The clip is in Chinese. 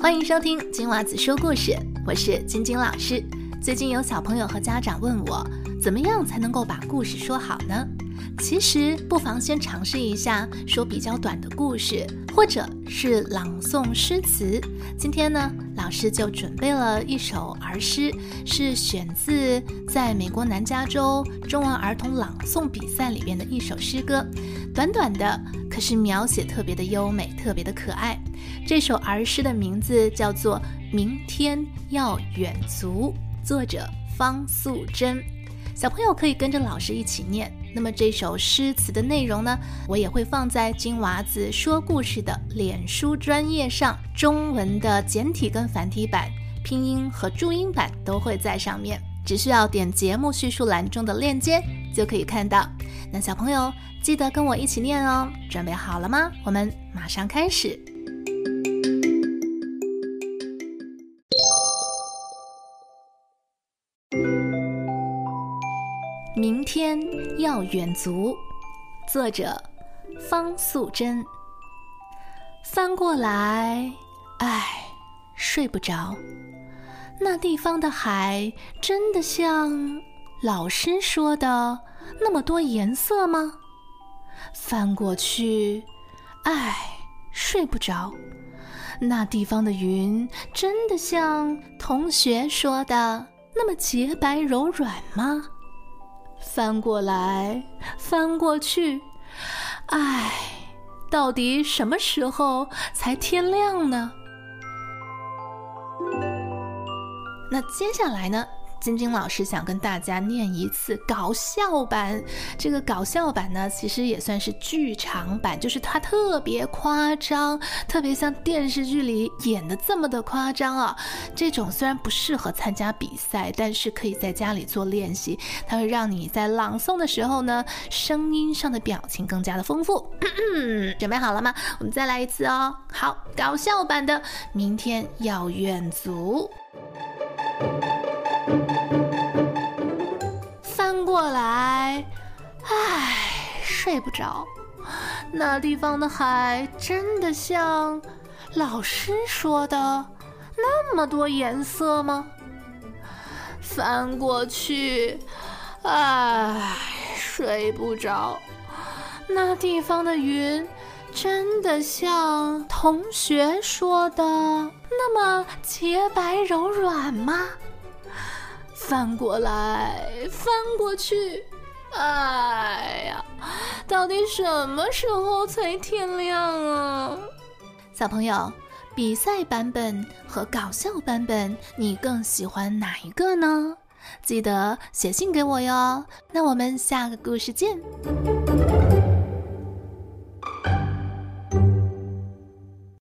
欢迎收听金娃子说故事，我是晶晶老师。最近有小朋友和家长问我，怎么样才能够把故事说好呢？其实不妨先尝试一下说比较短的故事，或者是朗诵诗词。今天呢，老师就准备了一首儿诗，是选自在美国南加州中文儿童朗诵比赛里边的一首诗歌，短短的，可是描写特别的优美，特别的可爱。这首儿诗的名字叫做《明天要远足》，作者方素珍。小朋友可以跟着老师一起念。那么这首诗词的内容呢，我也会放在金娃子说故事的脸书专页上，中文的简体跟繁体版、拼音和注音版都会在上面，只需要点节目叙述栏中的链接就可以看到。那小朋友记得跟我一起念哦，准备好了吗？我们马上开始。明天要远足，作者方素珍。翻过来，唉，睡不着。那地方的海真的像老师说的那么多颜色吗？翻过去，唉，睡不着。那地方的云真的像同学说的那么洁白柔软吗？翻过来，翻过去，唉，到底什么时候才天亮呢？那接下来呢？晶晶老师想跟大家念一次搞笑版。这个搞笑版呢，其实也算是剧场版，就是它特别夸张，特别像电视剧里演的这么的夸张啊。这种虽然不适合参加比赛，但是可以在家里做练习，它会让你在朗诵的时候呢，声音上的表情更加的丰富。准备好了吗？我们再来一次哦。好，搞笑版的，明天要远足。睡不着。那地方的海真的像老师说的那么多颜色吗？翻过去，唉，睡不着。那地方的云真的像同学说的那么洁白柔软吗？翻过来，翻过去，哎呀，到底什么时候才天亮啊？小朋友，比赛版本和搞笑版本，你更喜欢哪一个呢？记得写信给我哟。那我们下个故事见。